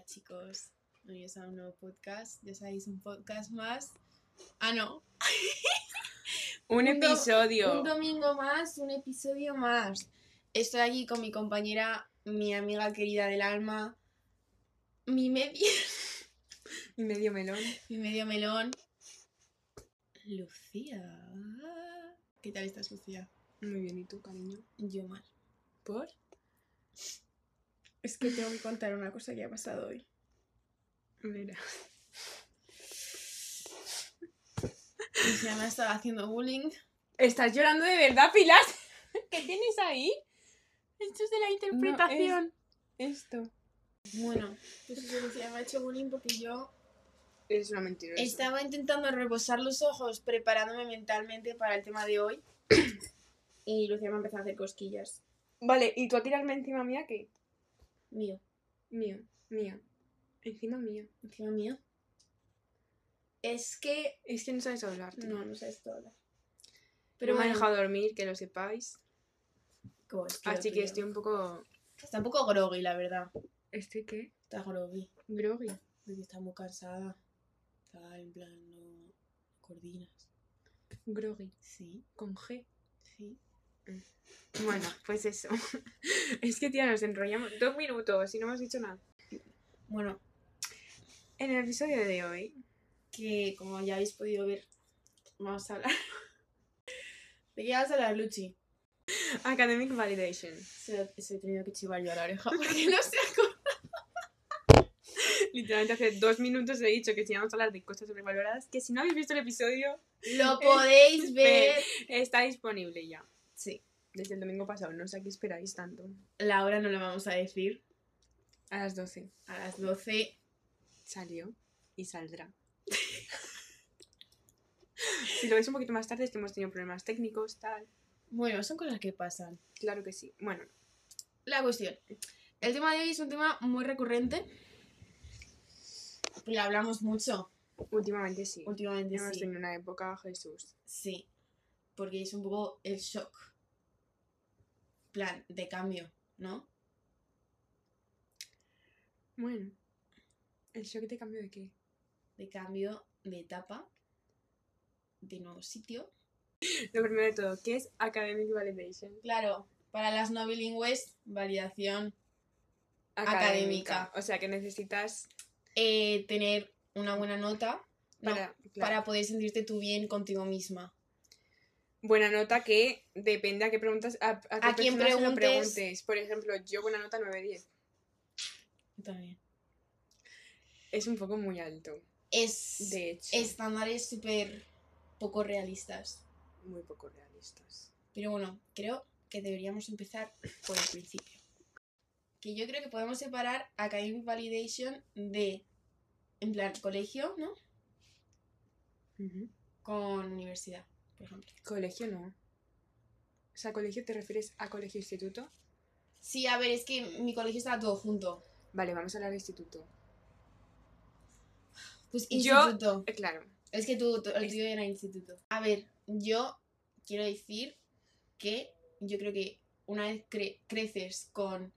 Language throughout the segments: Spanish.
Hola chicos, bienvenidos a un nuevo podcast. Ya sabéis, un podcast más. Ah, no. Un Un do- episodio. Un domingo más, un episodio más. Estoy aquí con mi compañera, mi amiga querida del alma, mi medio, Y medio melón. mi medio melón, Lucía. ¿Qué tal estás, Lucía? Muy bien, ¿y tú, cariño? Yo mal. ¿Por? Es que tengo que contar una cosa que ha pasado hoy. Mira. Lucía me ha estado haciendo bullying. ¿Estás llorando de verdad, Pilar? ¿Qué tienes ahí? Esto es de la interpretación. Esto. Bueno, pues eso, Lucía me ha hecho bullying porque yo Es una mentirosa. estaba intentando reposar los ojos, preparándome mentalmente para el tema de hoy. Y Lucía me ha empezado a hacer cosquillas. Vale, ¿y tú a tirarme encima mía qué? Mío, Mío, mía. Encima mía. encima mío. Es que. Es que no sabes hablar. tío. No, no sabes todo hablar. Pero me ha dejado dormir, que lo sepáis. como es que Así que estoy un poco... Está un poco groggy, la verdad. ¿Estoy qué? Está groggy. Groggy. Porque está muy cansada. Está en plan, no coordinas. Groggy. Sí, Con G. sí. Bueno, pues eso. es que, tía, nos enrollamos dos minutos y no hemos dicho nada. Bueno, En el episodio de hoy que como ya habéis podido ver, vamos a hablar. ¿De qué vas a hablar, Luchi? Academic Validation. Se, se he tenido que chivar yo a la oreja porque no sé cómo. Literalmente hace dos minutos he dicho que si íbamos a hablar de cosas sobrevaloradas, que si no habéis visto el episodio, Lo podéis ver. está disponible ya. Sí. Desde el domingo pasado, no sé a qué esperáis tanto. La hora no la vamos a decir. A las 12 A las 12. salió y saldrá. si lo veis un poquito más tarde es que hemos tenido problemas técnicos, tal. Bueno, son cosas que pasan. Claro que sí. Bueno, La cuestión. El tema de hoy es un tema muy recurrente. Y hablamos mucho últimamente sí. últimamente. Hemos Sí. tenido una época, Jesús. sí. Porque es un poco el shock. Plan, de cambio, ¿no? Bueno. ¿El shock te cambio de qué? De cambio de etapa. De nuevo sitio. Lo primero de todo, ¿qué es Academic Validation? Claro, para las no bilingües, validación. Académica. O sea que necesitas Eh, tener una buena nota no, para, claro, para poder sentirte tú bien contigo misma. Buena nota que depende a qué preguntas a, a qué A quién lo preguntes. Por ejemplo, yo buena nota 9-10. Yo También. Es un poco muy alto, Es de hecho. estándares súper poco realistas. muy poco realistas. Pero bueno, creo que deberíamos empezar por el principio. Que yo creo que podemos separar Academic Validation de, en plan, colegio, ¿no? Con universidad, por ejemplo. Colegio no. O sea, colegio te refieres a colegio instituto. Sí, a ver, es que mi colegio estaba todo junto. Vale, vamos a hablar de instituto. Pues instituto. Eh, claro. Es que tú, tú- el tuyo era instituto. A ver, yo quiero decir que yo creo que una vez cre- creces con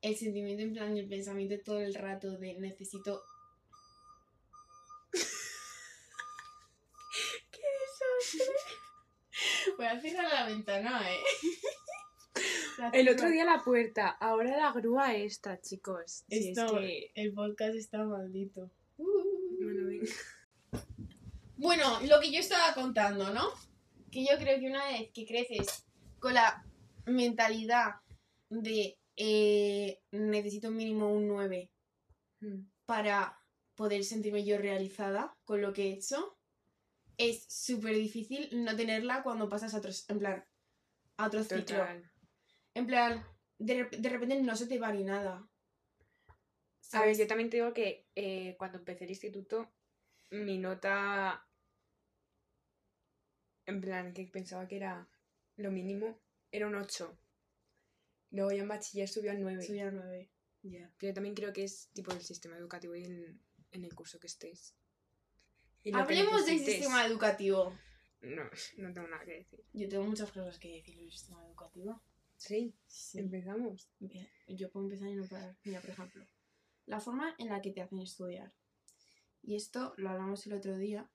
el sentimiento en plan y el pensamiento todo el rato de necesito... Voy a cerrar la ventana, ¿eh? La El otro día la puerta, ahora la grúa esta, chicos. Si es Esto, que- El podcast está maldito. Bueno, venga. Bueno, lo que yo estaba contando, ¿no? Que yo creo que una vez que creces con la mentalidad de eh, necesito mínimo un 9 Mm. para poder sentirme yo realizada con lo que he hecho, es súper difícil no tenerla cuando pasas a otros, en plan, a otro ciclo. En plan, de, de repente no se te va ni nada. A ver, ¿sabes? yo también te digo que eh, cuando empecé el instituto, mi nota. En plan, que pensaba que era lo mínimo, era un 8. Luego ya en bachiller subió al 9. Soy a 9. Ya. Pero yo también creo que es tipo el sistema educativo y en, en el curso que estés. Hablemos del sistema educativo. No, no tengo nada que decir. Yo tengo muchas cosas que decir del sistema educativo. Sí, Sí. empezamos. Bien, Yo puedo empezar y no parar. Mira, por ejemplo, la forma en la que te hacen estudiar. Y esto lo hablamos el otro día.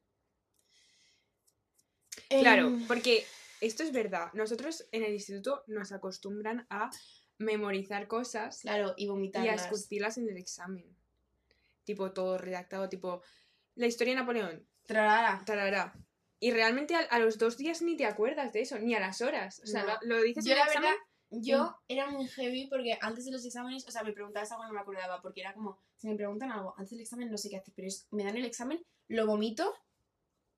Claro, Em, porque esto es verdad. Nosotros en el instituto nos acostumbran a memorizar cosas Claro, y y a vomitarlas. escupirlas en el examen. Tipo todo redactado, tipo la historia de Napoleón, Trarara. tarará. Y realmente a, a los dos días ni te acuerdas de eso, ni a las horas. O sea, No. lo, lo dices Yo en el la examen. verdad, yo era muy heavy porque antes de los exámenes, o sea, me preguntabas algo y no me acordaba, porque era como, si me preguntan algo antes del examen no sé qué hacer, pero es, me dan el examen, lo vomito,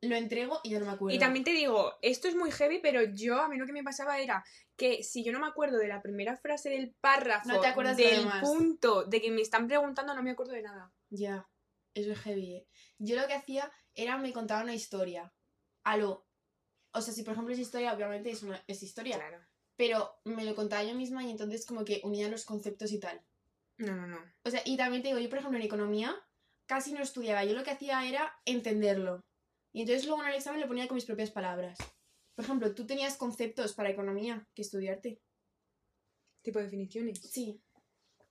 lo entrego y ya no me acuerdo. Y también te digo, esto es muy heavy, pero yo a mí lo que me pasaba era que si yo no me acuerdo de la primera frase del párrafo, No te acuerdas de del demás. punto de que me están preguntando, no me acuerdo de nada. Ya, eso es heavy, ¿eh? Yo lo que hacía era me contaba una historia. A lo... O sea, si por ejemplo es historia, obviamente es, una, es historia. Claro. Pero me lo contaba yo misma y entonces como que unía los conceptos y tal. No, no, no. O sea, y también te digo, yo por ejemplo en economía casi no estudiaba. Yo lo que hacía era entenderlo. Y entonces luego en el examen lo ponía con mis propias palabras. Por ejemplo, tú tenías conceptos para economía que estudiarte. ¿Tipo de definiciones? Sí.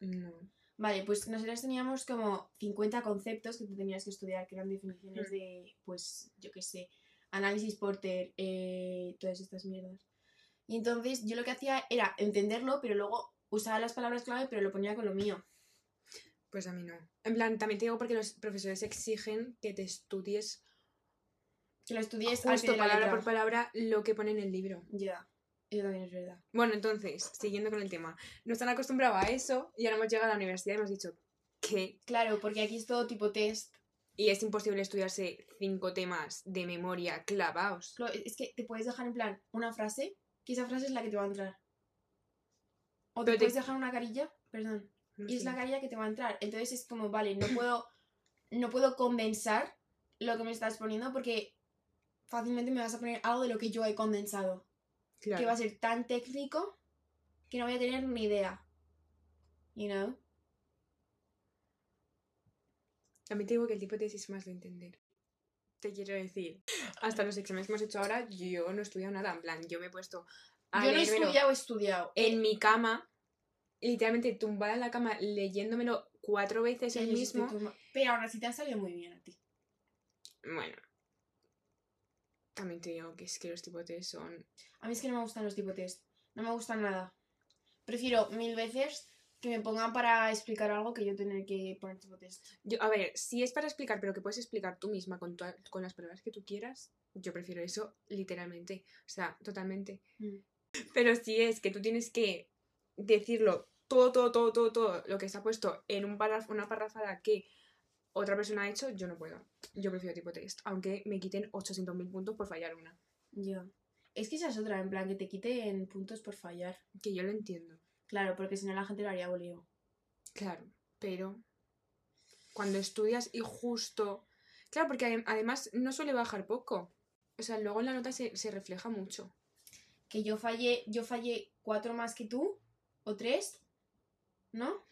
No. Vale, pues nosotros teníamos como 50 conceptos que tú tenías que estudiar, que eran definiciones Mm. de, pues, yo qué sé, análisis Porter, eh, todas estas mierdas. Y entonces yo lo que hacía era entenderlo, pero luego usaba las palabras clave, pero lo ponía con lo mío. Pues a mí no. En plan, también te digo porque los profesores exigen que te estudies Que lo estudies justo palabra por palabra lo que pone en el libro. Ya, eso también es verdad. Bueno, entonces, siguiendo con el tema, nos han acostumbrado a eso y ahora hemos llegado a la universidad y hemos dicho que Claro, porque aquí es todo tipo test. y es imposible estudiarse cinco temas de memoria clavados. Es que te puedes dejar en plan una frase, que esa frase es la que te va a entrar. O te puedes dejar una carilla, perdón, No y es la carilla que te va a entrar. Entonces es como, vale, no puedo, no puedo condensar lo que me estás poniendo porque fácilmente me vas a poner algo de lo que yo he condensado. Claro. Que va a ser tan técnico que no voy a tener ni idea. You know? También te digo que el tipo de tesis es más de entender. Te quiero decir, hasta los exámenes que hemos hecho ahora, yo no he estudiado nada. En plan, yo me he puesto a yo no he estudiado, he estudiado. en mi cama, literalmente tumbada en la cama, leyéndomelo cuatro veces el mismo. Pero aún así te han salido muy bien a ti. Bueno. También te digo que es que los tipos de son. A mí es que no me gustan los tipo test. No me gustan nada. Prefiero mil veces que me pongan para explicar algo que yo tener que poner tipo test. Yo, a ver, si es para explicar, pero que puedes explicar tú misma con, con las palabras que tú quieras, yo prefiero eso literalmente. O sea, totalmente. Mm. Pero si es que tú tienes que decirlo todo, todo, todo, todo, todo lo que está puesto en un párrafo, una parrafada que otra persona ha hecho, yo no puedo. Yo prefiero tipo test, aunque me quiten 800.000 puntos por fallar una. Yo. Es que esa es otra, en plan, que te quiten puntos por fallar. Que yo lo entiendo, Claro, porque si no la gente lo haría bolío. claro, pero cuando estudias y justo... Claro, porque adem- además no suele bajar poco. O sea, luego en la nota se, se refleja mucho. Que yo fallé, yo fallé cuatro más que tú, o tres, ¿no?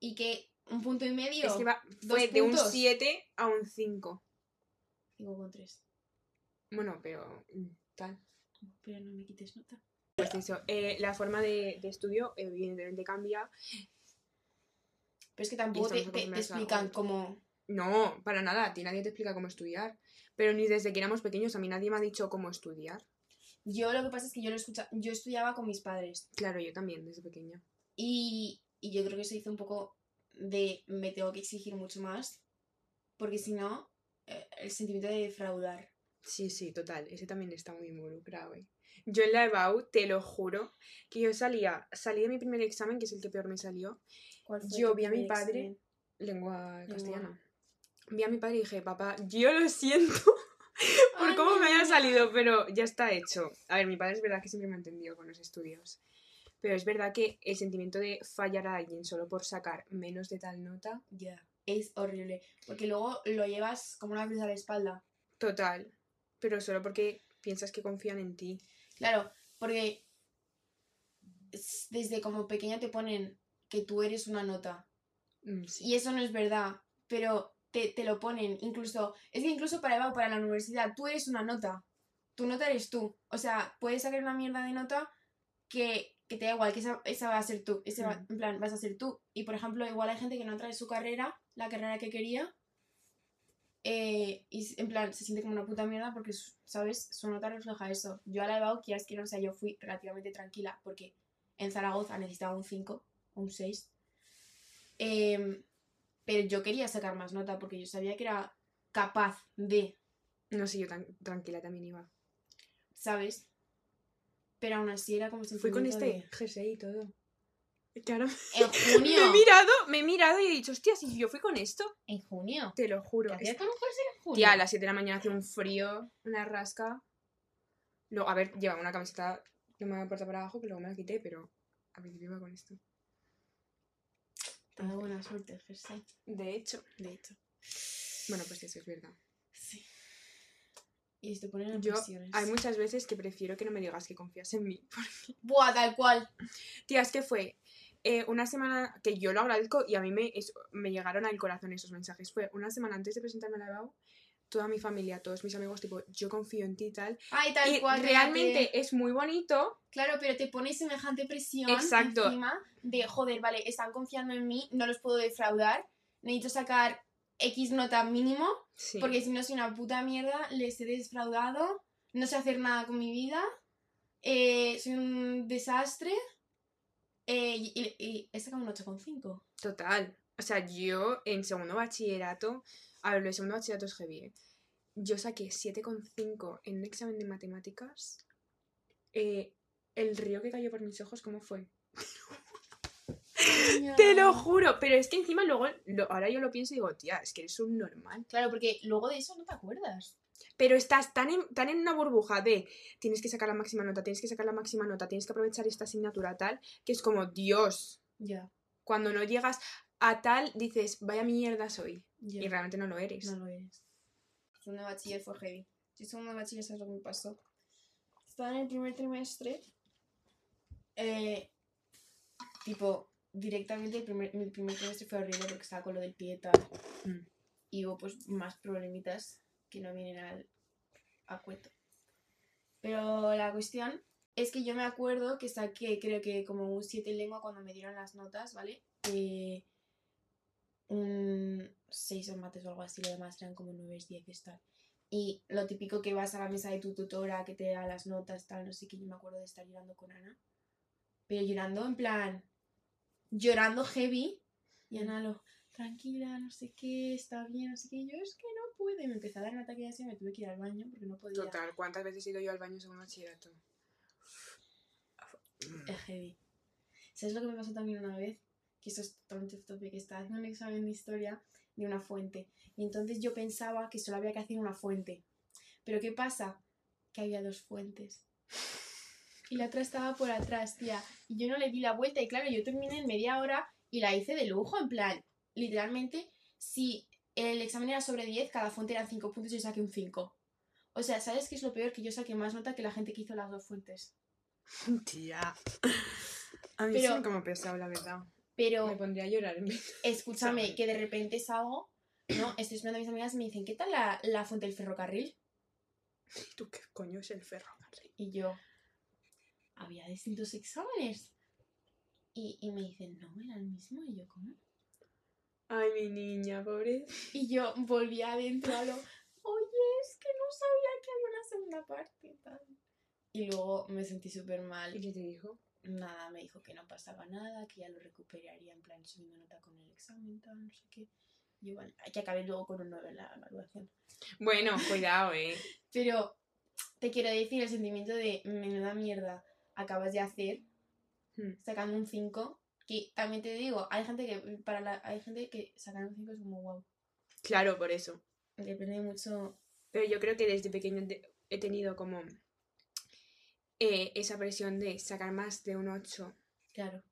Y que un punto y medio. Es que va- fue de un puntos. 7 a un 5. Cinco con tres. Bueno, pero mm, tal. Pero no me quites nota. Pues eso, eh, la forma de, de estudio evidentemente cambia. Pero es que tampoco te, explican cómo. No, para nada, a ti nadie te explica cómo estudiar. Pero ni desde que éramos pequeños a mí nadie me ha dicho cómo estudiar. Yo lo que pasa es que yo lo escucha, yo estudiaba con mis padres. Claro, yo también, desde pequeña. Y, y yo creo que se hizo un poco de me tengo que exigir mucho más. Porque si no, eh, el sentimiento de defraudar. Sí, sí, total, ese también está muy involucrado. ¿eh? Yo en la EBAU, te lo juro, que yo salía, salí de mi primer examen, que es el que peor me salió, ¿Cuál fue Yo vi a mi padre- examen? lengua Lengua. castellana. Vi a mi padre y dije, papá, yo lo siento por Ay, cómo me haya salido, pero ya está hecho. A ver, mi padre es verdad que siempre me ha entendido con los estudios. Pero es verdad que el sentimiento de fallar a alguien solo por sacar menos de tal nota, Ya, es horrible. Porque luego lo llevas como una cruz a la espalda. total. Pero solo porque piensas que confían en ti. Claro, porque es- desde como pequeña te ponen que tú eres una nota. Mm, sí. Y eso no es verdad, pero te, te lo ponen. Incluso, es que incluso para Eva o para la universidad, tú eres una nota. Tu nota eres tú. O sea, puedes sacar una mierda de nota que que te da igual, que esa, esa va a ser tú, ese va- en plan, vas a ser tú. Y por ejemplo, igual hay gente que no trae su carrera, la carrera que quería, eh, y en plan, se siente como una puta mierda porque, ¿sabes? Su nota refleja eso. Yo a la EBAU, quieras que no, o sea, yo fui relativamente tranquila porque en Zaragoza necesitaba un 5, un 6. Em, pero yo quería sacar más nota porque yo sabía que era capaz de, No sé, yo tan tranquila también iba. ¿sabes? Pero aún así era como Fui con este de- jersey y todo. Claro. En junio. Me he mirado, me he mirado y he dicho, hostia, si yo fui con esto. En junio. Te lo juro. ¿Qué hacías Es- con un jersey en junio? Tía, a las 7 de la mañana hacía un frío, una rasca. Luego, a ver, llevaba una camiseta que me porta para abajo, que luego me la quité, pero al principio iba con esto. Te da buena suerte el jersey. De hecho. De hecho. Bueno, pues eso es verdad. Y te ponen en Yo, presiones. hay muchas veces que prefiero que no me digas que confías en mí. Buah, tal cual. Tía, es que fue eh, una semana que yo lo agradezco y a mí me, es- me llegaron al corazón esos mensajes. Fue una semana antes de presentarme a la EBAU, toda mi familia, todos mis amigos, tipo, yo confío en ti y tal. Ay, tal y cual. realmente cállate. es muy bonito. Claro, pero te pone semejante presión Exacto. encima de, joder, vale, están confiando en mí, no los puedo defraudar, necesito sacar X nota mínimo, Sí. porque si no soy una puta mierda, les he defraudado, no sé hacer nada con mi vida, eh, soy un desastre, eh, y, y- y he sacado un 8,5. Total. O sea, yo en segundo bachillerato, a ver, lo de segundo bachillerato es heavy, ¿eh? Yo saqué 7,5 en un examen de matemáticas. El río que cayó por mis ojos, ¿cómo fue? Te lo juro, pero es que encima luego, lo- ahora yo lo pienso y digo, tía, es que eres un normal. Claro, porque luego de eso no te acuerdas. Pero estás tan en, tan en una burbuja de tienes que sacar la máxima nota, tienes que sacar la máxima nota, tienes que aprovechar esta asignatura tal, que es como, Dios, Ya, cuando no llegas a tal, dices, vaya mierda soy. Y realmente no lo eres. No lo eres. Segundo de bachiller fue heavy. Yo segundo de bachiller, ¿sabes lo que me pasó? Estaba en el primer trimestre. eh, tipo, directamente el primer, mi primer trimestre fue horrible porque estaba con lo del pie y tal. Mm. Y hubo pues más problemitas que no vienen al a cuento. Pero la cuestión es que yo me acuerdo que saqué, creo que como un 7 en lengua cuando me dieron las notas, ¿vale? Eh, un 6 en mates o algo así, lo demás eran como 9, 10 tal. Y lo típico que vas a la mesa de tu tutora, que te da las notas, tal, no sé qué, yo me acuerdo de estar llorando con Ana. Pero llorando en plan, llorando heavy. Y Ana lo, tranquila, no sé qué, está bien, no sé qué. Y yo, es que no puedo. Y me empecé a dar un ataque de ansiedad y me tuve que ir al baño porque no podía. Total, ¿cuántas veces he ido yo al baño según bachillerato? Es heavy. ¿Sabes lo que me pasó también una vez? Que eso es totalmente off topic, que estaba haciendo un examen de historia de una fuente. Y entonces yo pensaba que solo había que hacer una fuente. Pero ¿qué pasa? Que había dos fuentes. Y la otra estaba por atrás, tía. Y yo no le di la vuelta. Y claro, yo terminé en media hora y la hice de lujo, en plan, literalmente, si el examen era sobre 10, cada fuente eran 5 puntos y yo saqué un 5. O sea, ¿sabes qué es lo peor? Que yo saqué más nota que la gente que hizo las dos fuentes. Tía. A mí Pero- sí como pesado, la verdad. Pero... Me pondría a llorar en vez escúchame, que de repente salgo, ¿no? Estoy esperando a mis amigas y me dicen, ¿qué tal la, la fuente del ferrocarril? ¿Tú qué coño es el ferrocarril? Y yo, había distintos exámenes. Y, y me dicen, no, era el mismo. Y yo, ¿cómo? Ay, mi niña, pobre. Y yo volví adentro a lo, oye, es que no sabía que había una segunda parte. Tal. Y luego me sentí súper mal. ¿Y qué te dijo? Nada, me dijo que no pasaba nada, que ya lo recuperaría en plan subiendo nota con el examen, tal, no sé qué. Y yo, vale, que acabé luego con un 9 en la evaluación. Bueno, cuidado, eh. Pero te quiero decir el sentimiento de menuda mierda acabas de hacer Hmm. sacando un 5. Que también te digo, hay gente que para la, hay gente que sacar un 5 es como wow. Claro, por eso. Depende mucho. Pero yo creo que desde pequeño he tenido como eh, esa presión de sacar más de un 8 Claro.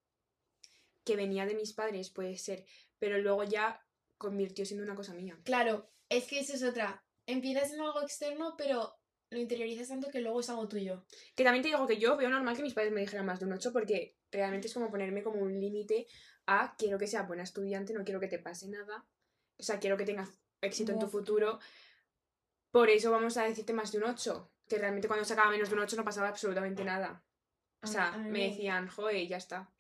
que venía de mis padres, puede ser, pero luego ya convirtió siendo una cosa mía. Claro, es que eso es otra. Empiezas en algo externo, pero lo interiorizas tanto que luego es algo tuyo. Que también te digo que yo veo normal que mis padres me dijeran más de un 8 porque realmente es como ponerme como un límite a quiero que seas buena estudiante, no quiero que te pase nada. O sea, quiero que tengas éxito en tu futuro. Por eso vamos a decirte más de un 8. Que realmente cuando sacaba menos de un 8 no pasaba absolutamente nada. O sea, me- decían, joe, ya está.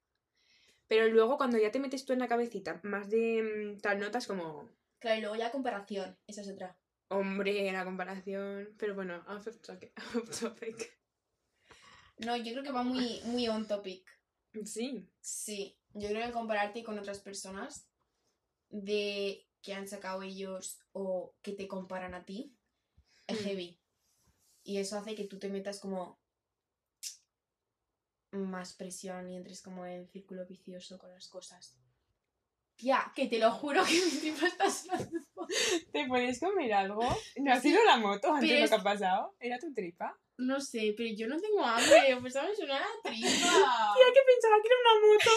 Pero luego cuando ya te metes tú en la cabecita más de mm, tal notas como, Claro, y luego ya comparación, esa es otra. Hombre, la comparación. Pero bueno, off topic. No, yo creo que va muy, muy on topic. Sí. Sí, yo creo que compararte con otras personas de que han sacado ellos o que te comparan a ti es Mm. heavy. Y eso hace que tú te metas como más presión y entres como en círculo vicioso con las cosas. Tía, que te lo juro que mi tripa está sonando. ¿Te puedes comer algo? ¿No ha sido la moto antes Pero lo que ha pasado? ¿Era tu tripa? No sé, pero yo no tengo hambre, pues a me suena la tripa. Tía, que pensaba que era una moto.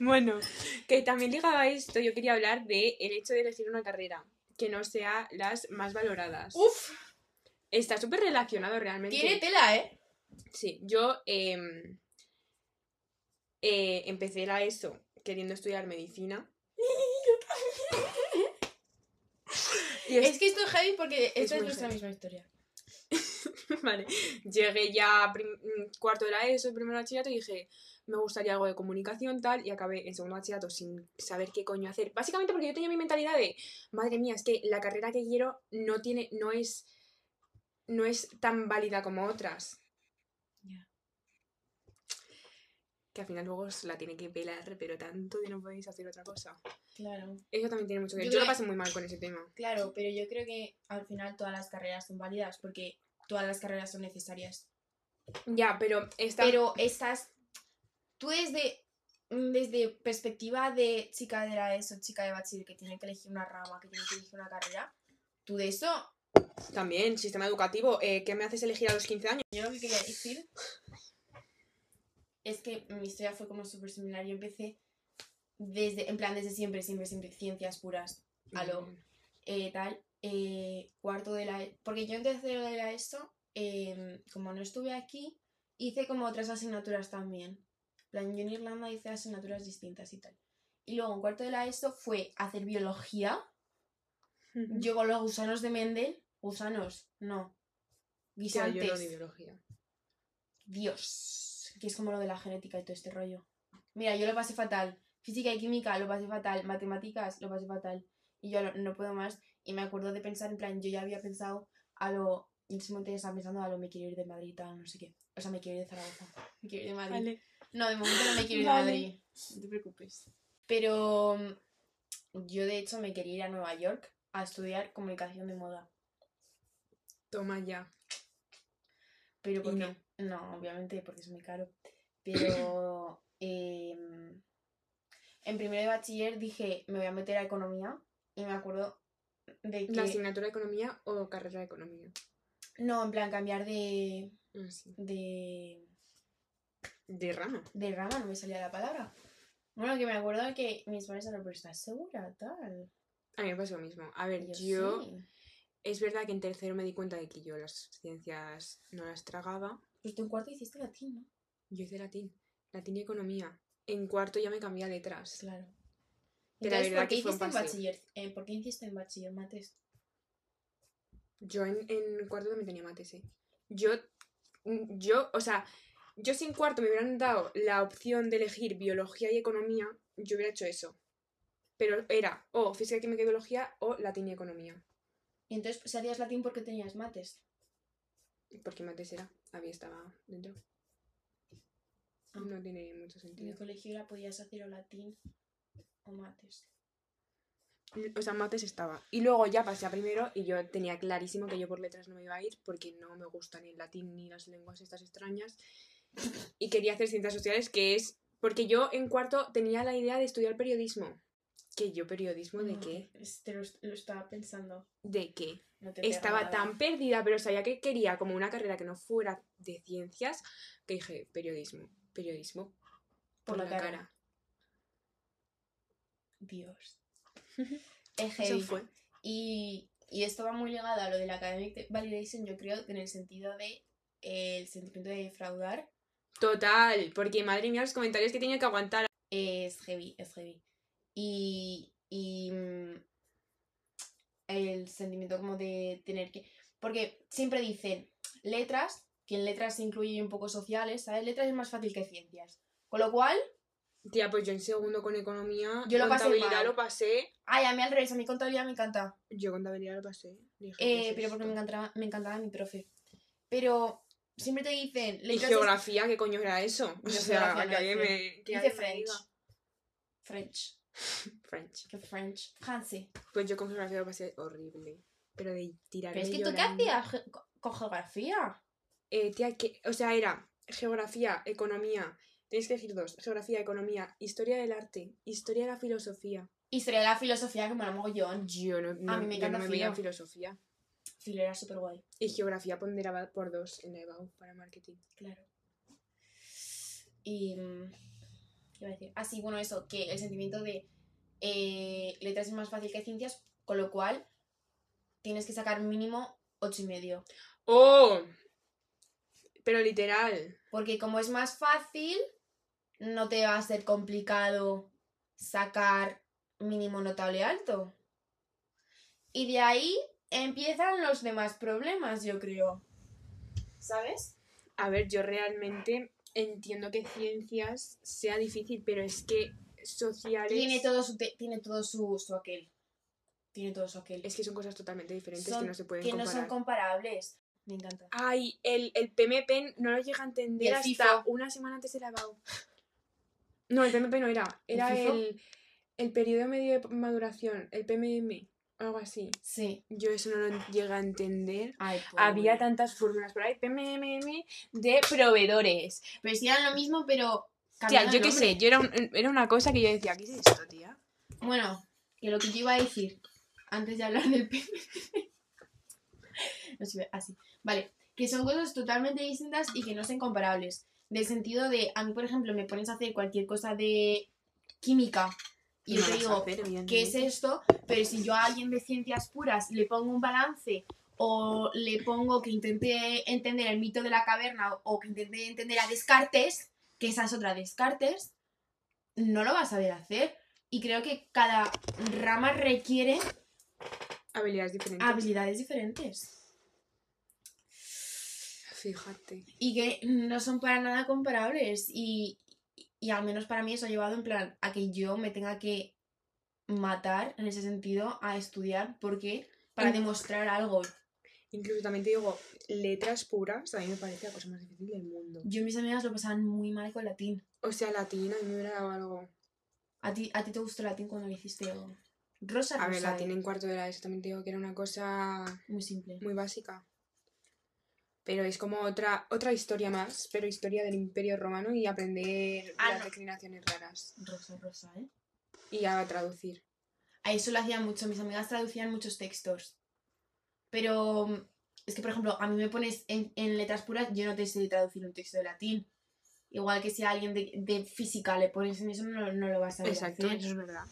bueno, que también ligado a esto, yo quería hablar de el hecho de elegir una carrera que no sea las más valoradas. Uf, Está súper relacionado realmente. tiene tela, ¿eh? Sí, yo em, eh, empecé la ESO queriendo estudiar medicina. Y es- Es que esto es heavy porque esta es, muy nuestra heavy. misma historia. Vale, llegué ya mm, cuarto de la ESO, primer bachillerato, y dije, me gustaría algo de comunicación, tal, y acabé en segundo bachillerato sin saber qué coño hacer. Básicamente porque yo tenía mi mentalidad de, madre mía, es que la carrera que quiero no tiene, no es, no es tan válida como otras. Ya. Que al final luego os la tiene que pelar, pero tanto que no podéis hacer otra cosa. Claro. Eso también tiene mucho que ver. Yo Yo, lo pasé muy mal con ese tema. Claro, pero yo creo que al final todas las carreras son válidas porque todas las carreras son necesarias. Ya, pero esta... Pero estas, tú desde, desde perspectiva de chica de la ESO, chica de bachiller, que tiene que elegir una rama, que tiene que elegir una carrera, tú de eso, También, sistema educativo, eh, ¿qué me haces elegir a los 15 años? yo lo que quería decir es que mi historia fue como súper similar. Yo empecé desde, en plan, desde siempre, siempre, siempre, ciencias puras, a lo eh, tal, eh, cuarto de la... Porque yo en tercero de la ESO, em, como no estuve aquí, hice como otras asignaturas también. En plan, yo en Irlanda hice asignaturas distintas y tal. Y luego en cuarto de la ESO fue hacer biología. Yo con los gusanos de Mendel, gusanos, no. Ya, yo Guisantes. no di biología. Dios, que es como lo de la genética y todo este rollo. Mira, yo lo pasé fatal. Física y química lo pasé fatal. Matemáticas lo pasé fatal. Y yo no puedo más. Y me acuerdo de pensar, en plan, yo ya había pensado a lo. En ese momento ya estaba pensando a lo me quiero ir de Madrid, tal, no sé qué. O sea, me quiero ir de Zaragoza. Me quiero ir de Madrid. Vale. No, de momento no me quiero ir Vale. de Madrid. No te preocupes. Pero yo de hecho me quería ir a Nueva York a estudiar comunicación de moda. Toma ya. Pero porque. no. No. obviamente porque es muy caro. Pero. em, en primero de bachiller dije, me voy a meter a economía. Y me acuerdo de que. ¿La asignatura de economía o carrera de economía? No, en plan, cambiar de. Ah, sí. de. De rama. de rama, no me salía la palabra. Bueno, que me acuerdo que mis padres eran, pero ¿estás segura? Tal. A mí me pasó lo mismo. A ver, yo... sí. Es verdad que en tercero me di cuenta de que yo las ciencias no las tragaba. Pues tú en cuarto hiciste latín, ¿no? Yo hice latín. Latín y economía. En cuarto ya me cambié a letras. Claro. Pero la Entonces, verdad ¿por qué que fue un hiciste en paseo. bachiller? Eh, ¿Por qué hiciste en bachiller mates? Yo en, en cuarto también tenía mates, ¿eh? Yo, mm, yo, o sea, yo si en cuarto me hubieran dado la opción de elegir biología y economía, yo hubiera hecho eso. Pero era o física, química y biología o latín y economía. Y entonces, pues, hacías latín porque tenías mates. Porque mates era, había estaba dentro. Ah. No tiene mucho En el sentido. colegio era podías hacer o latín o mates. O sea, mates estaba. Y luego ya pasé a primero y yo tenía clarísimo que yo por letras no me iba a ir porque no me gusta ni el latín ni las lenguas estas extrañas. Y quería hacer ciencias sociales, que es. Porque yo en cuarto tenía la idea de estudiar periodismo. ¿Que yo periodismo de No, qué? Este lo, lo estaba pensando. ¿De qué? No Estaba nada. tan perdida, pero sabía que quería como una carrera que no fuera de ciencias, que dije, periodismo, periodismo, Por la cara. Dios. es heavy. Eso fue. Y, y esto va muy ligado a lo de la academic validation, yo creo, en el sentido de eh, el sentimiento de defraudar. Total, porque madre mía, los comentarios que tenía que aguantar. Es heavy, es heavy. Y, y mm, el sentimiento como de tener que... Porque siempre dicen letras, que en letras se incluyen un poco sociales, ¿sabes? Letras es más fácil que ciencias. Con lo cual, Tía, pues yo en segundo con economía, Yo lo pasé mal. lo pasé. ay, a mí al revés, a mí contabilidad me encanta. Yo contabilidad lo pasé. Dije, Eh, ¿qué es pero porque me encantaba, me encantaba mi profe. Pero siempre te dicen ¿Y es- geografía qué coño era eso? O sea, que no alguien me. me French. French. French. Que French. Francés. Pues yo con geografía lo pasé horrible. Pero de tirar. Pero es que tú qué hacías ge- co- con geografía. Eh, tía, que, o sea, era geografía, economía. Tenéis que elegir dos. Geografía, economía, historia del arte, historia de la filosofía. Historia de la filosofía que me la mogollón. Yo no, no, mí me yo encanta no me filo. filosofía. Filo era súper guay. Y geografía ponderaba por dos en la EBAU para marketing. Claro. Y. ¿Qué iba a decir? Así, bueno, eso, que el sentimiento de eh, letras es más fácil que ciencias, con lo cual tienes que sacar mínimo ocho y medio. ¡Oh! Pero literal. Porque como es más fácil, no te va a ser complicado sacar mínimo notable alto. Y de ahí empiezan los demás problemas, yo creo. ¿Sabes? A ver, yo realmente entiendo que ciencias sea difícil, pero es que sociales. Tiene todo su, te- tiene todo su, su aquel. Tiene todo su aquel. Es que son cosas totalmente diferentes Son- que no se pueden que no comparar. son comparables. Me encanta. Ay, el, el PMP no lo llega a entender el hasta FIFO. una semana antes de la BAU. No, el PMP no era. Era FIFO? el, el periodo medio de maduración, el PMM, algo así. Sí. Yo eso no lo llega a entender. Ay, Había tantas fórmulas por ahí, PMMM de proveedores. Pero sí eran lo mismo, pero. Tía, yo qué sé, yo era, un- era una cosa que yo decía, ¿qué es esto, tía? Bueno, que lo que yo iba a decir antes de hablar del PMP. no sé, así. Vale, que son cosas totalmente distintas y que no son comparables. Del sentido de, a mí, por ejemplo, me pones a hacer cualquier cosa de química y yo No te digo, ¿qué es esto? Pero si yo a alguien de ciencias puras le pongo un balance o le pongo que intente entender el mito de la caverna o que intente entender a Descartes, que esa es otra Descartes, no lo vas a saber hacer. Y creo que cada rama requiere Habilidades diferentes. habilidades diferentes. Fíjate. Y que no son para nada comparables. Y, y al menos para mí eso ha llevado en plan a que yo me tenga que matar en ese sentido a estudiar porque para demostrar algo. Incluso también te digo, letras puras a mí me parece la cosa más difícil del mundo. Yo y mis amigas lo pasaban muy mal con latín. O sea, latín, a mí me hubiera dado algo. ¿A ti, a ti te gustó latín cuando lo hiciste? O... Rosa, A ver, latín eh. en cuarto de la ESO también te digo que era una cosa Muy simple. muy básica. Pero es como otra, otra historia más, pero historia del Imperio Romano y aprender Ah, las no. declinaciones raras. Rosa, rosa, ¿eh? Y a traducir. A eso lo hacían mucho. Mis amigas traducían muchos textos. Pero mm, es que, por ejemplo, a mí me pones en, en letras puras, yo no te sé traducir un texto de latín. Igual que si a alguien de, de física le pones en eso, no, no lo vas a Exacto, hacer. eso es verdad.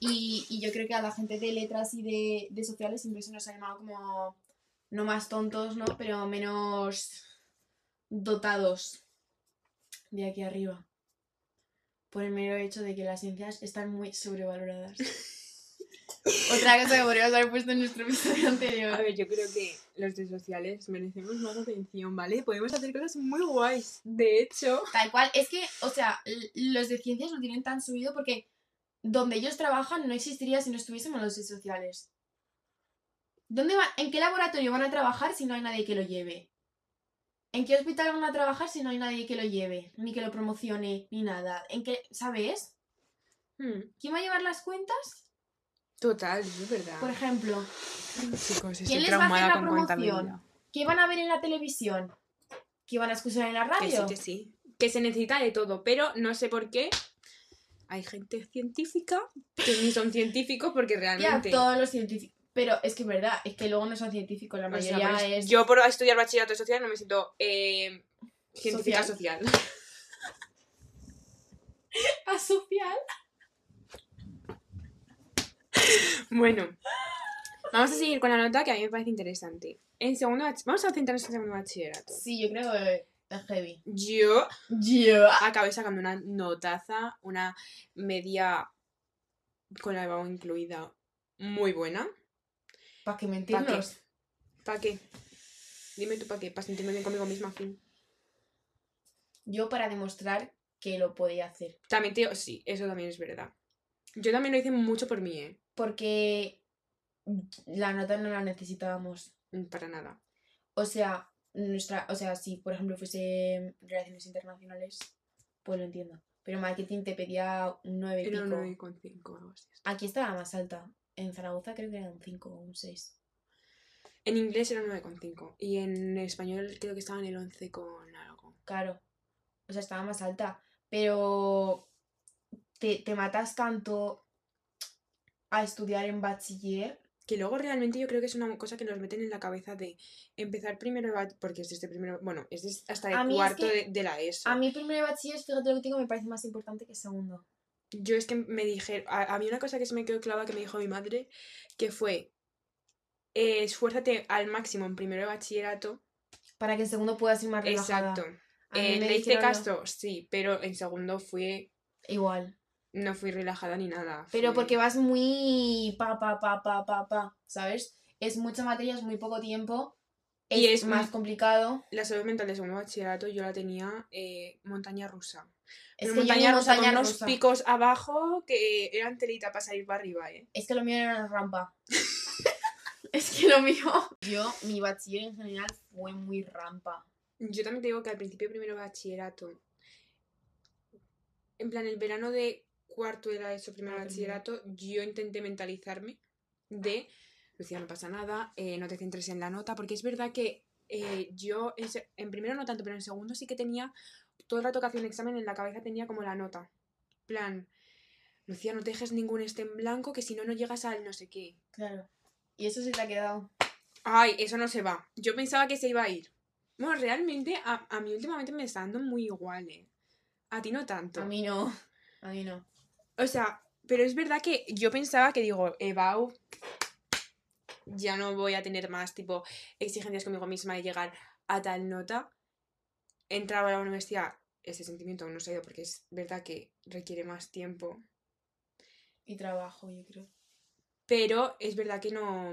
Y, y yo creo que a la gente de letras y de, de sociales siempre se nos ha llamado como, no más tontos, ¿no? Pero menos dotados de aquí arriba. Por el mero hecho de que las ciencias están muy sobrevaloradas. Otra cosa que podríamos haber puesto en nuestro episodio anterior. A ver, yo creo que los de sociales merecemos más atención, ¿vale? Podemos hacer cosas muy guays. De hecho, Tal cual, es que, o sea, los de ciencias lo tienen tan subido porque donde ellos trabajan no existiría si no estuviésemos los de sociales. ¿Dónde va, ¿En qué laboratorio van a trabajar si no hay nadie que lo lleve? ¿En qué hospital van a trabajar si no hay nadie que lo lleve? Ni que lo promocione, ni nada. ¿En qué, ¿Sabes? hmm, ¿Quién va a llevar las cuentas? total, es verdad. Por ejemplo, Chicos, estoy ¿quién les va a hacer la con promoción? ¿qué van a ver en la televisión? ¿Qué van a escuchar en la Que sí, radio? que sí. Que se necesita de todo, pero no sé por qué. Hay gente científica que ni son científicos porque Ya, realmente. todos los científicos. Pero es que es verdad, es que luego no son científicos, la mayoría es. Yo por estudiar bachillerato social no me siento eh, científica social. asocial. bueno, vamos a seguir con la nota que a mí me parece interesante. En segundo vamos a centrarnos en segundo bachillerato. Sí, yo creo que es heavy. Yo Yo. acabé sacando una notaza, una media con la EBAU incluida muy buena. ¿Para qué mentirnos? ¿Para qué? Dime tú para qué, para sentirme bien conmigo misma, fin. Yo para demostrar que lo podía hacer. También, tío, sí, eso también es verdad. Yo también lo hice mucho por mí, ¿eh? Porque la nota no la necesitábamos. Mm, Para nada. O sea, nuestra, o sea, si por ejemplo fuese relaciones internacionales, pues lo entiendo. Pero marketing te pedía un 9 y Era un pico. 9,5 o algo así. Aquí estaba más alta. En Zaragoza creo que era un 5 o un 6. En inglés era 9,5 y en español creo que estaba en el 11 con algo. Claro. O sea, estaba más alta. Pero te, te matas tanto a estudiar en bachiller. Que luego realmente yo creo que es una cosa que nos meten en la cabeza de empezar primero, porque es desde primero, bueno, es des- hasta el mí es cuarto que- de, de la ESO. A mí primero de bachiller, fíjate lo que tengo, me parece más importante que segundo. Yo es que me dije, a, a mí una cosa que se me quedó clavada que me dijo mi madre, que fue, eh, esfuérzate al máximo en primero de bachillerato. Para que en segundo puedas ir más relajada. Exacto. Eh, le hice caso, sí, pero en segundo fui, Igual. no fui relajada ni nada. Pero porque vas muy pa, pa, pa, pa, pa, pa, ¿sabes? Es mucha materia, es muy poco tiempo. Es, Y es más complicado. La salud mental de segundo bachillerato yo la tenía eh, montaña rusa. Es que, montaña rusa montaña unos rusa. picos abajo que eran telita para salir para arriba, ¿eh? Es que lo mío era una rampa. es que lo mío. Yo, mi bachiller en general fue muy rampa. Yo también te digo que al principio de primero bachillerato, en plan el verano de cuarto de la ESO, primero Ah, bachillerato, yo intenté mentalizarme de, Lucía, no pasa nada, eh, no te centres en la nota, porque es verdad que eh, yo en primero no tanto, pero en segundo sí que tenía, todo el rato que hacía un examen en la cabeza tenía como la nota. plan, Lucía, no te dejes ningún este en blanco, que si no, no llegas al no sé qué. Claro. Y eso se te ha quedado. Ay, eso no se va. Yo pensaba que se iba a ir. Bueno, realmente a, a mí últimamente me está dando muy igual, ¿eh? A ti no tanto. A mí no. A mí no. O sea, pero es verdad que yo pensaba que digo, Ebau, ya no voy a tener más tipo exigencias conmigo misma de llegar a tal nota. Entraba a la universidad, ese sentimiento aún no se ha ido porque es verdad que requiere más tiempo. Y trabajo, yo creo. Pero es verdad que no.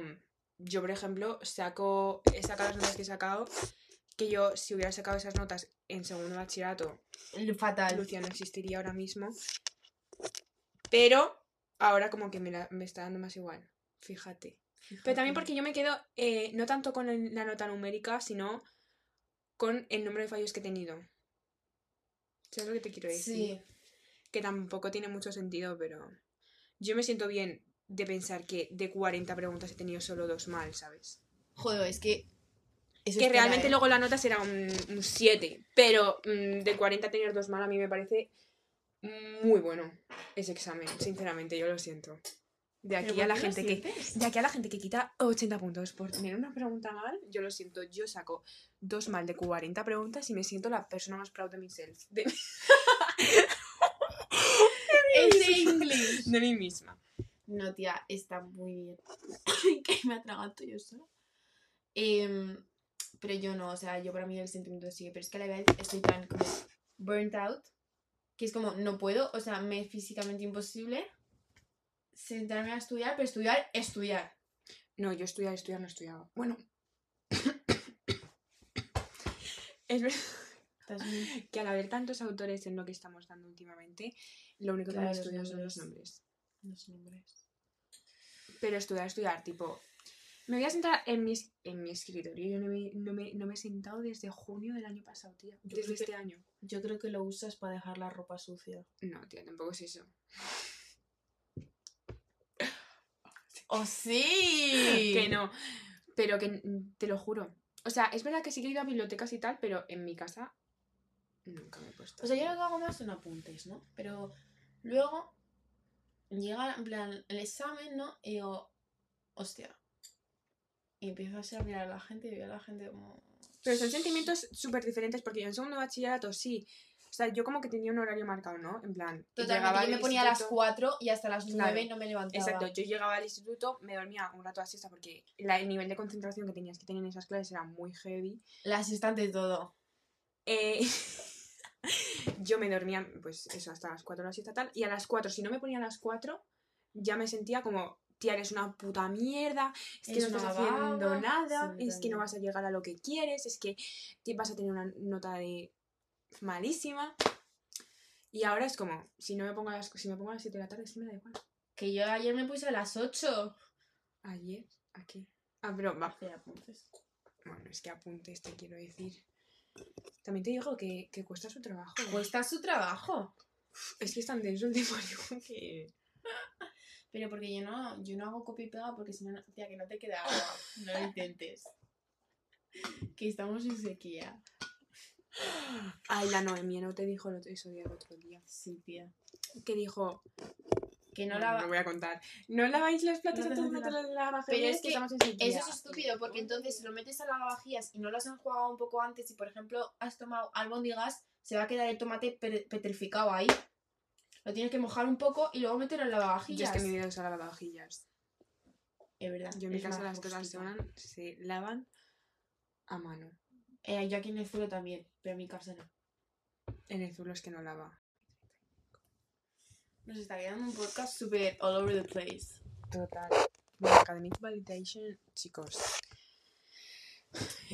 Yo, por ejemplo, saco. He sacado las notas que he sacado. Que yo, si hubiera sacado esas notas en segundo bachillerato, Fatal. Lucia no existiría ahora mismo. Pero ahora como que me, la- me está dando más igual. Fíjate. Pero también porque yo me quedo eh, no tanto con la nota numérica, sino con el número de fallos que he tenido. ¿Sabes lo que te quiero decir? Sí. Que tampoco tiene mucho sentido, pero yo me siento bien de pensar que de 40 preguntas he tenido solo dos mal, ¿sabes? Joder, es que. Eso que es realmente ¿eh? luego la nota será un 7, pero mm, de 40 tener dos mal a mí me parece muy bueno ese examen, sinceramente, yo lo siento. De ¿Pero aquí a la gente que de aquí a la gente que quita 80 puntos por tener una pregunta mal, yo lo siento, yo saco dos mal de 40 preguntas y me siento la persona más proud de myself, de, Ese inglés. de mí misma. No, tía, está muy bien. que me atraganto yo sola. Em, pero yo no, o sea, yo para mí el sentimiento sigue. Pero es que a la vez estoy tan como burnt out. Que es como, no puedo, o sea, me es físicamente imposible sentarme a estudiar, pero estudiar, estudiar. No, yo estudiar, estudiar no estudiaba. Bueno. es verdad que al haber tantos autores en lo que estamos dando últimamente, lo único que me Claro, estudiado son los nombres. Los nombres. Pero estudiar, estudiar, tipo. Me voy a sentar en mi, en mi escritorio. Yo no me, no, me, no me he sentado desde junio del año pasado, tía. Yo Desde que- este año. Yo creo que lo usas para dejar la ropa sucia. No, tía, tampoco es eso. ¡Oh, sí! Que no. Pero que mm, te lo juro. O sea, es verdad que sí que he ido a bibliotecas y tal, pero en mi casa nunca me he puesto. O sea, yo lo que hago más son apuntes, ¿no? Pero luego llega en plan el examen, ¿no? Y digo, hostia. Y empiezo así a mirar a la gente y veo a la gente como. Pero son sentimientos súper diferentes porque yo en segundo de bachillerato sí. O sea, yo como que tenía un horario marcado, ¿no? En plan. Totalmente, yo me ponía a las instituto- 4 y hasta las Claro, 9 no me levantaba. Exacto, yo llegaba al instituto, me dormía un rato a siesta porque la- el nivel de concentración que tenías que tener en esas clases era muy heavy. Las están de todo. Eh, yo me dormía, pues eso, hasta las 4 horas siesta tal. Y a las 4, si no me ponía a las 4, ya me sentía como tía, eres una puta mierda, es que Es no estás haciendo vaga". nada, Sí, es que no vas a llegar a lo que quieres, es que vas a tener una nota de malísima. Y ahora es como, si no me pongo a las, si me pongo a las 7 de la tarde, sí me da igual. Que yo ayer me puse a las 8. Ayer, aquí. Ah, pero va. Apuntes. Bueno, es que apuntes, te quiero decir. También te digo que, que cuesta su trabajo. Cuesta su trabajo. Es que es tan denso el temario que... Pero porque yo no, yo no hago copia y pega porque si no, tía, que no te queda agua. No lo intentes. Que estamos en sequía. Ay, la Noemia no te dijo eso el otro día. Sí, tía. Que dijo... Que no Bueno, la no voy a contar. No laváis los platos No a te todos hace los lavavajillas, Pero es que estamos en. Eso es estúpido, porque entonces si lo metes a lavavajillas y no lo has enjuagado un poco antes y por ejemplo has tomado albóndigas, se va a quedar el tomate pe- petrificado ahí. Lo tienes que mojar un poco y luego meterlo en Yo lavavajillas. es que mi vida usa lavavajillas. Es verdad. Yo en mi es casa las cosas se, van- se lavan a mano. Eh, yo aquí en el suelo también, pero en mi casa no. En el zulo es que no lava. Nos está quedando un podcast súper all over the place. Total. Bueno, academic validation, chicos.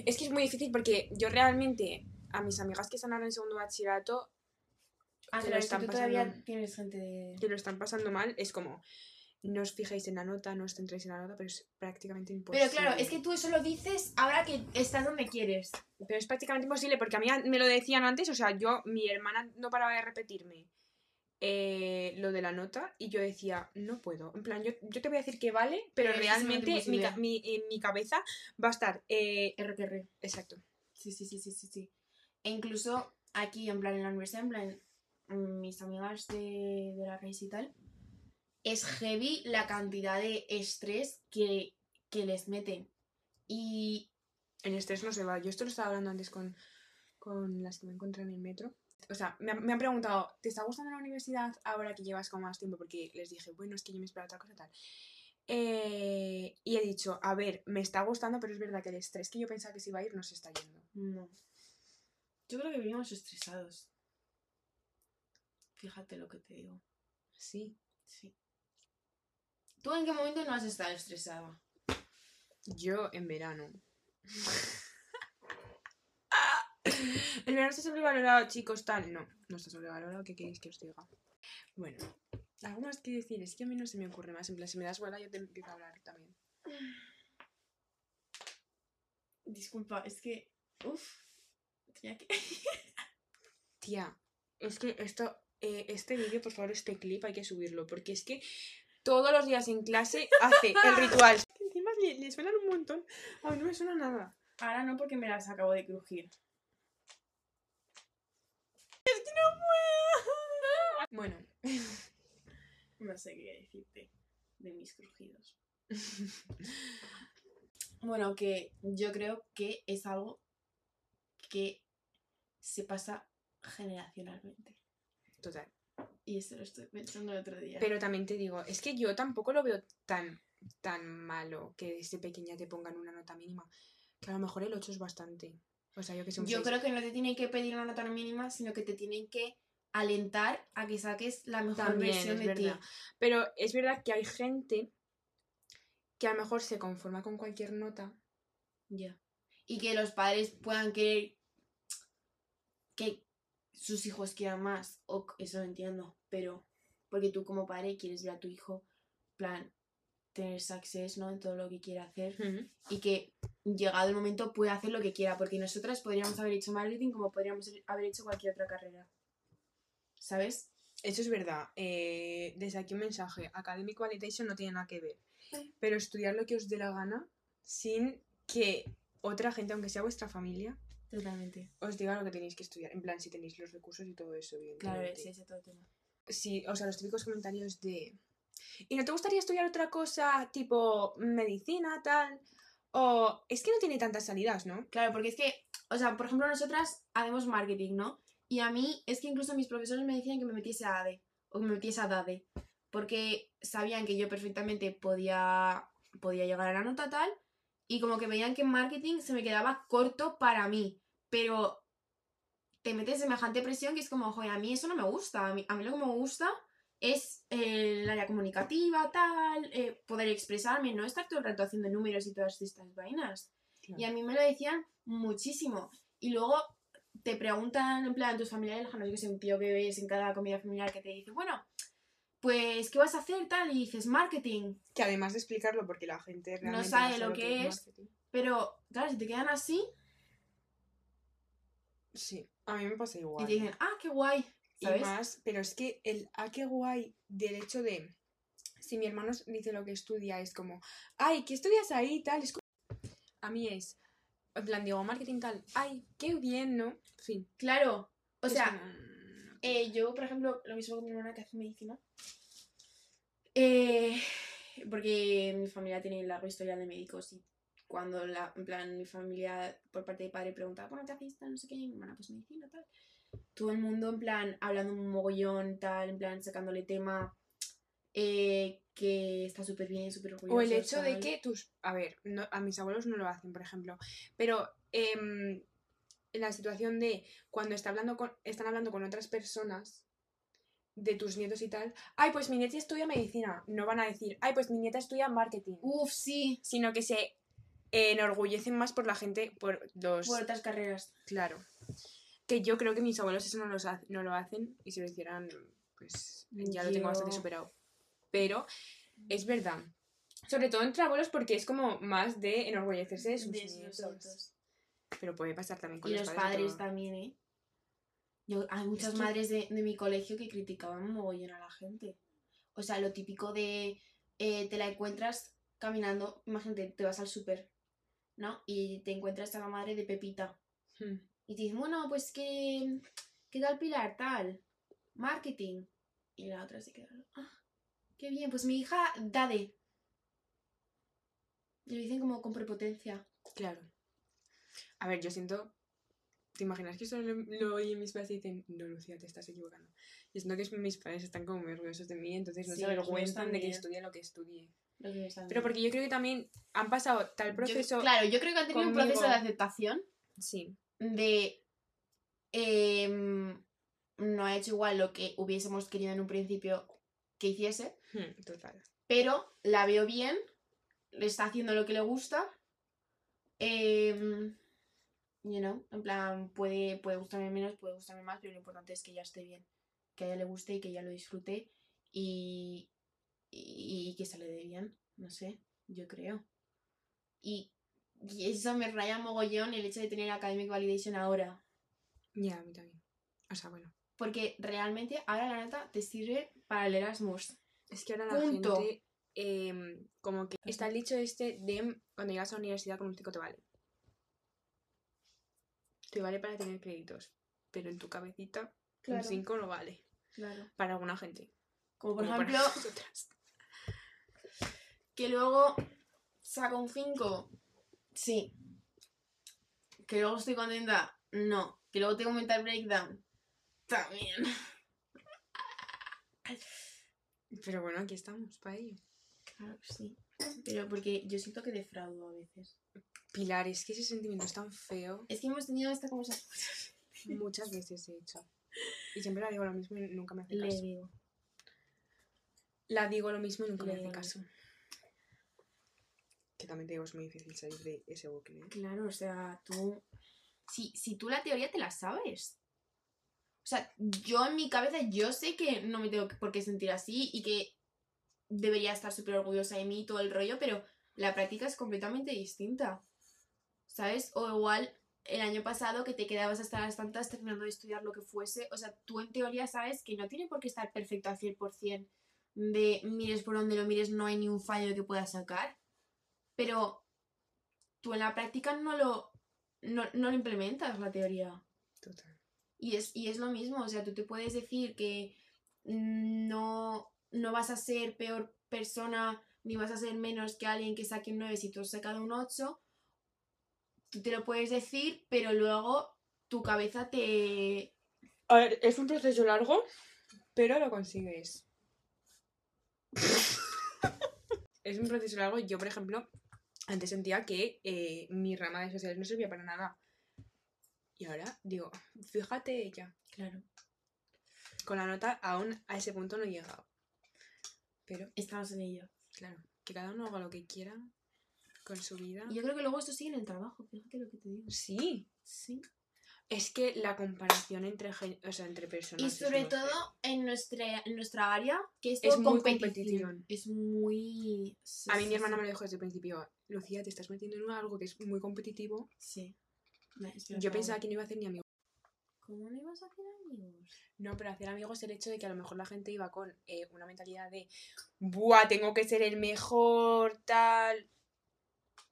Es que es muy difícil porque yo realmente, a mis amigas que están ahora en segundo bachillerato, Ah, Que lo están todavía tienes gente de... que lo están pasando mal, es como, no os fijéis en la nota, no os centréis en la nota, pero es prácticamente imposible. Pero claro, es que tú eso lo dices ahora que estás donde quieres. Pero es prácticamente imposible porque a mí me lo decían antes, o sea, yo, mi hermana no paraba de repetirme eh, lo de la nota y yo decía, no puedo. En plan, yo, yo te voy a decir que vale, pero es realmente mi, mi- en mi cabeza va a estar... eh, R que R. exacto. Sí, sí, sí, sí, sí, sí. E incluso aquí, en plan, en la universidad, en plan, mis amigas de, de la raíz y tal, es heavy la cantidad de estrés que, que les meten. Y En estrés no se va. Yo esto lo estaba hablando antes con, con las que me encontré en el metro. O sea, me, han- me han preguntado, ¿te está gustando la universidad ahora que llevas como más tiempo? Porque les dije, bueno, es que yo me esperaba otra cosa tal. Eh, y he dicho, a ver, me está gustando, pero es verdad que el estrés que yo pensaba que se iba a ir no se está yendo. no. Yo creo que vivimos estresados. Fíjate lo que te digo. Sí. Sí. ¿Tú en qué momento no has estado estresada? Yo en verano. El verano está sobrevalorado, chicos, tal. No, no está sobrevalorado, ¿qué queréis que os diga? Bueno, algo más que decir, es que a mí no se me ocurre más. En plan, si me das bola, yo te empiezo a hablar también. Disculpa, es que. Uf. Tenía que. Tía, es que esto, eh, este vídeo, por favor, este clip hay que subirlo, porque es que todos los días en clase hace el ritual. Que encima le, le suenan un montón. A mí no me suena nada. Ahora no, porque me las acabo de crujir. Bueno, No sé qué decirte de mis crujidos. Bueno, que yo creo que es algo que se pasa generacionalmente. total. Y esto lo estoy pensando el otro día. Pero también te digo, es que yo tampoco lo veo tan, tan malo que desde pequeña te pongan una nota mínima. Que a lo mejor el 8 es bastante. O sea, yo que sé, un yo creo que no te tienen que pedir una nota mínima, sino que te tienen que alentar a que saques la mejor También, versión de ti. Pero es verdad que hay gente que a lo mejor se conforma con cualquier nota. Ya. Y que los padres puedan querer que sus hijos quieran más. O eso lo entiendo. Pero porque tú como padre quieres ver a tu hijo, plan, tener success, ¿no? En todo lo que quiera hacer. Y que llegado el momento pueda hacer lo que quiera. Porque nosotras podríamos haber hecho marketing como podríamos haber hecho cualquier otra carrera. ¿Sabes? Eso es verdad. Eh, desde aquí un mensaje. Academic Validation no tiene nada que ver. Pero estudiar lo que os dé la gana sin que otra gente, aunque sea vuestra familia, Totalmente. os diga lo que tenéis que estudiar. En plan, si tenéis los recursos y todo eso, Claro, evidentemente. ese es todo el tema. Sí, o sea, los típicos comentarios de... ¿Y no te gustaría estudiar otra cosa tipo medicina, tal? O es que no tiene tantas salidas, ¿no? Claro, porque es que, o sea, por ejemplo, nosotras hacemos marketing, ¿no? Y a mí es que incluso mis profesores me decían que me metiese a ADE o que me metiese a DADE, porque sabían que yo perfectamente podía, podía llegar a la nota tal y como que veían que en marketing se me quedaba corto para mí, pero te metes semejante presión que es como, joder, a mí eso no me gusta, a mí, a mí lo que me gusta es eh, el área comunicativa, tal, eh, poder expresarme, no estar todo el rato haciendo números y todas estas vainas. Claro. Y a mí me lo decían muchísimo. Y luego te preguntan, en plan, tus familiares lejanos, yo que sé, un tío que ves en cada comida familiar que te dice, bueno, pues, ¿qué vas a hacer, tal? Y dices, marketing. Que además de explicarlo, porque la gente realmente sabe lo que es. marketing. Pero, claro, si te quedan así Sí, a mí me pasa igual. y te dicen, ah, qué guay, Y más, pero es que el ah, qué guay del hecho de si mi hermano dice lo que estudia es como, ay, ¿qué estudias ahí? Tal, es co-". a mí es, en plan, digo, marketing tal, ay, qué bien, ¿no? Fin. Claro, o es sea, como, mm, Eh, yo, por ejemplo, lo mismo con mi hermana que hace medicina. Eh, porque mi familia tiene larga historia de médicos y cuando la, en plan, mi familia por parte de padre preguntaba, bueno, ¿qué? Tal, no sé qué, y mi hermana, pues medicina, tal. Todo el mundo, en plan, hablando un mogollón, tal, en plan, sacándole tema, eh, que está súper bien, súper orgulloso. O el hecho de que tus. A ver, no- a mis abuelos no lo hacen, por ejemplo. Pero em, en la situación de cuando está hablando con, están hablando con otras personas de tus nietos y tal, ay, pues mi nieta estudia medicina. No van a decir, ay, pues mi nieta estudia marketing. Uf, sí, Sino que se enorgullecen más por la gente, por los. por otras carreras. Claro. Que yo creo que mis abuelos eso no, los ha- no lo hacen y si lo hicieran, pues ya lo tengo bastante superado. Pero es verdad. Sobre todo entre abuelos porque es como más de enorgullecerse de sus De nietos. Pero puede pasar también con Y los, los padres. también, ¿eh? Yo, hay muchas que- madres de, de mi colegio que criticaban mogollón a la gente. O sea, lo típico de eh, te la encuentras caminando, imagínate, te vas al súper, ¿no? Y te encuentras a la madre de Pepita. Hmm. Y te dicen, bueno, pues que. ¿Qué tal Pilar? Tal. Marketing. Y la otra se queda. Ah, qué bien. Pues mi hija, Dade. Y lo dicen como con prepotencia. Claro. A ver, yo siento. ¿Te imaginas que eso lo, oyen mis padres y dicen, no, Lucía, te estás equivocando? Yo siento que es- mis padres están como muy orgullosos de mí, entonces no Sí, se avergüenzan de que estudie lo que estudie. Pero porque yo creo que también han pasado tal Yo- proceso. claro, yo creo que han tenido un proceso de aceptación Sí. de. em, no ha hecho igual lo que hubiésemos querido en un principio que hiciese, Hmm, Total. pero la veo bien, le está haciendo lo que le gusta. em, you know, en plan, puede, puede gustarme menos, puede gustarme más, pero lo importante es que ella esté bien, que a ella le guste y que ella lo disfrute y, y, que se le dé bien, no sé, yo creo. Y, y eso me raya mogollón el hecho de tener Academic Validation ahora, Ya, a mí también. O sea, bueno. porque realmente ahora la nota te sirve para el Erasmus. Es que ahora la Punto. gente. em, como que está el dicho este de cuando llegas a la universidad con un 5 te vale. Te vale para tener créditos. Pero en tu cabecita, un 5 no vale. claro. Para alguna gente. Como por como ejemplo. que luego saco un 5. Sí. Que luego estoy contenta. No. Que luego tengo mental breakdown. También. Pero bueno, aquí estamos, para ello. Claro que sí. Pero porque yo siento que defraudo a veces. Pilar, es que ese sentimiento es tan feo. Es que hemos tenido esta conversación. Muchas veces he hecho. Y siempre la digo lo mismo y nunca me hace Le caso. digo. La digo lo mismo y nunca me hace digo caso. Que también te digo, es muy difícil salir de ese bucle. ¿eh? Claro, o sea, tú. Si, si tú la teoría te la sabes. O sea, yo en mi cabeza, yo sé que no me tengo por qué sentir así y que debería estar súper orgullosa de mí y todo el rollo, pero la práctica es completamente distinta. ¿Sabes? O igual el año pasado que te quedabas hasta las tantas terminando de estudiar lo que fuese. O sea, tú en teoría sabes que no tiene por qué estar perfecto al 100% de mires por donde lo mires, no hay ni un fallo que puedas sacar. Pero tú en la práctica no lo, no, no lo implementas, la teoría. Total. Y es, y es lo mismo, o sea, tú te puedes decir que no, no vas a ser peor persona ni vas a ser menos que alguien que saque un 9 si tú has sacado un 8. Tú te lo puedes decir, pero luego tu cabeza te... A ver, es un proceso largo, pero lo consigues. es un proceso largo. Yo, por ejemplo, antes sentía que eh, mi rama de sociales no servía para nada. Y ahora digo, fíjate ella. Claro. con la nota aún a ese punto no he llegado. Pero, Estamos en ello. claro, que cada uno haga lo que quiera con su vida. Y yo creo que luego esto sigue en el trabajo, fíjate lo que te digo. Sí, Sí. Es que la comparación entre, o sea, entre personas. Y es sobre todo en nuestra, en nuestra área, que es, Es muy competición. Es muy... sí, A mí sí, mi hermana sí. me lo dijo desde el principio. Lucía, te estás metiendo en algo que es muy competitivo. Sí. Yo pensaba que no iba a hacer ni amigos. ¿Cómo no ibas a hacer amigos? No, pero hacer amigos el hecho de que a lo mejor la gente iba con eh, una mentalidad de ¡Buah, tengo que ser el mejor! Tal.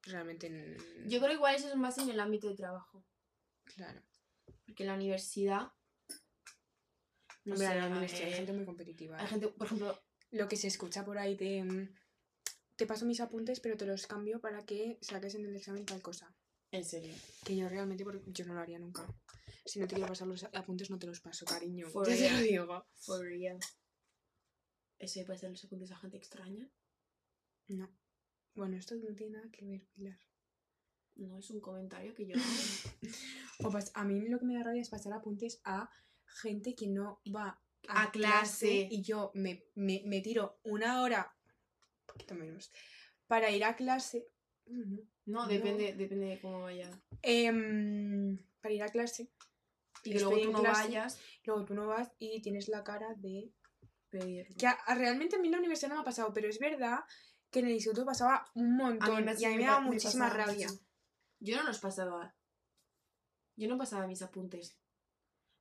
Realmente. Yo creo que igual eso es más en el ámbito de trabajo. Claro. Porque en la universidad... No en la universidad hay gente muy competitiva. hay ¿eh? gente, por ejemplo, Lo que se escucha por ahí de. mm, Te paso mis apuntes, pero te los cambio para que saques en el examen tal cosa. en serio. Que yo realmente, yo no lo haría nunca. Si no te quiero pasar los apuntes, no te los paso, cariño. For Ya te lo digo. For real. ¿Eso de pasar los apuntes a gente extraña? No. Bueno, esto no tiene nada que ver, Pilar. No, es un comentario que yo... O pas- a mí lo que me da rabia es pasar apuntes a gente que no va a, A clase. y yo me, me- me tiro una hora, un poquito menos, para ir a clase. No, no. No, depende, depende de cómo vaya. Em, para ir a clase. Y que luego tú no clase, vayas, Luego tú no vas y tienes la cara de... pedirlo. Que a- a- realmente a mí en la universidad no me ha pasado, pero es verdad que en el instituto pasaba un montón y a mí me daba muchísima rabia. Yo no los pasaba. Yo no pasaba mis apuntes.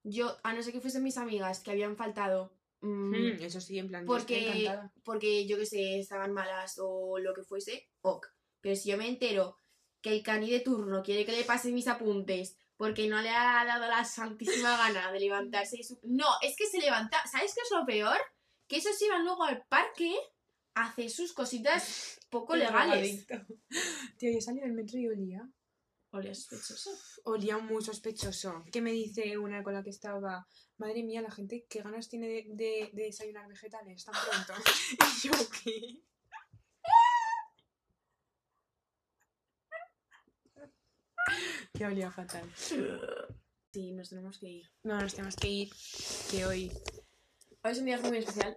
Yo, a no ser que fuesen mis amigas que habían faltado. mm, Mm, eso sí, en plan, porque, porque yo que sé, estaban malas o lo que fuese, ok. Pero si yo me entero que el cani de turno quiere que le pase mis apuntes porque no le ha dado la santísima gana de levantarse y su... No, es que se levanta... ¿Sabes qué es lo peor? Que esos iban luego al parque a hacer sus cositas poco legales. Tío, yo salí del metro y olía. Olía sospechoso. Olía muy sospechoso. ¿Qué me dice una con la que estaba? Madre mía, la gente, ¿qué ganas tiene de, de- de desayunar vegetales tan pronto? y yo, ¿qué? que olía fatal. Sí, nos tenemos que ir. No, nos tenemos que ir, que hoy Hoy es un día muy especial.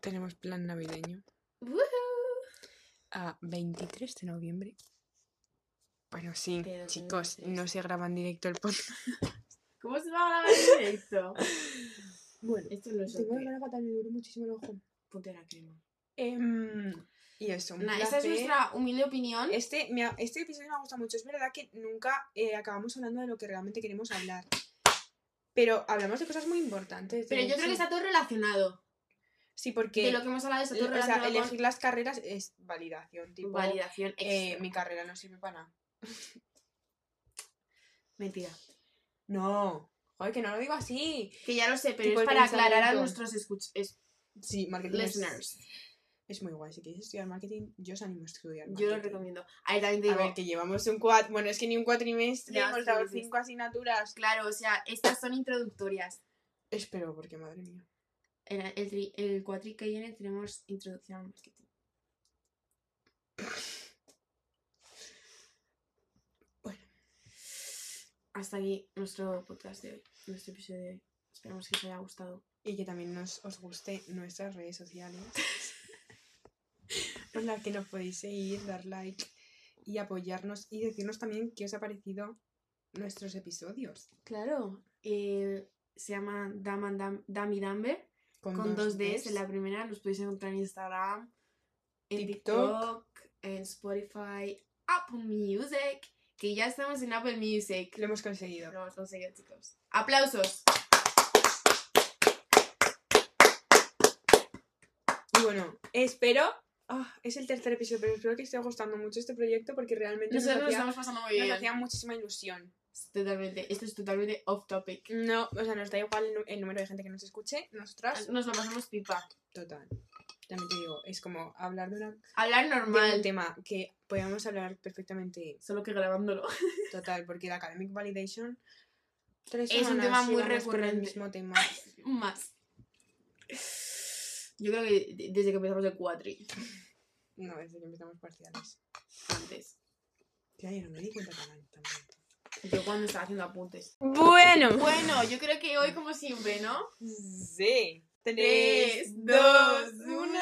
tenemos plan navideño. A 23 de noviembre. Bueno, sí, Pero chicos, no se graba en directo el podcast. ¿Cómo se va a grabar en directo? Bueno, Esto no es tengo la cara fatal, me duele muchísimo el ojo. Ponte la crema. Em, y eso, un Nah, esta es placer. nuestra humilde opinión. Este, me ha- este episodio me ha gustado mucho. Es verdad que nunca eh, acabamos hablando de lo que realmente queremos hablar. Pero hablamos de cosas muy importantes. de Pero yo creo que está todo relacionado. Sí, porque De lo que hemos hablado está todo o sea, relacionado elegir las carreras es validación. Tipo, validación eh, extra. mi carrera no sirve para nada. Mentira. No. Joder, que no lo digo así. Que ya lo sé, pero Tipo es para aclarar a nuestros escuch es- Sí, marketing es- listeners. Es, muy guay. Si quieres estudiar marketing, yo os animo a estudiar Yo lo marketing. recomiendo. Ahí también te A ver, que llevamos un cuat... Bueno, es que ni un cuatrimestre, Ya, hemos dado cinco asignaturas. claro, o sea, estas son introductorias. Espero, porque madre mía. El, el, el cuatri que viene tenemos introducción al marketing. Hasta aquí nuestro podcast de hoy, nuestro episodio de hoy. Esperamos que os haya gustado. Y que también nos, os guste nuestras redes sociales. por las que nos podéis seguir, dar like y apoyarnos y decirnos también qué os ha parecido nuestros episodios. Claro, eh, se llama Dam Dam, Dam y Damber, con dos Ds en la primera. Nos podéis encontrar en Instagram, en TikTok. TikTok, en Spotify, Apple Music, que ya estamos en Apple Music. Lo hemos conseguido. Lo hemos conseguido, chicos. ¡Aplausos! Y bueno, espero... ah, es el tercer episodio, pero espero que esté gustando mucho este proyecto porque realmente nos, Nosotros nos hacía, estamos pasando muy nos bien. hacía muchísima ilusión. Totalmente, esto es totalmente off topic. No, o sea, nos da igual el, el número de gente que nos escuche, nosotras, Nos lo pasamos pipa. total. También te digo, es como hablar de, una, Hablar de normal, un tema que podíamos hablar perfectamente solo que grabándolo. total, porque la Academic Validation tres Es un tema muy el recurrente. mismo tema. Más. Yo creo que de- desde que empezamos el cuatri, No, desde que empezamos parciales. antes. Tía, yo no me di cuenta tan. Yo cuando estaba haciendo apuntes. Bueno. Bueno, yo creo que hoy como siempre, ¿no? Sí. Tres, dos, uno.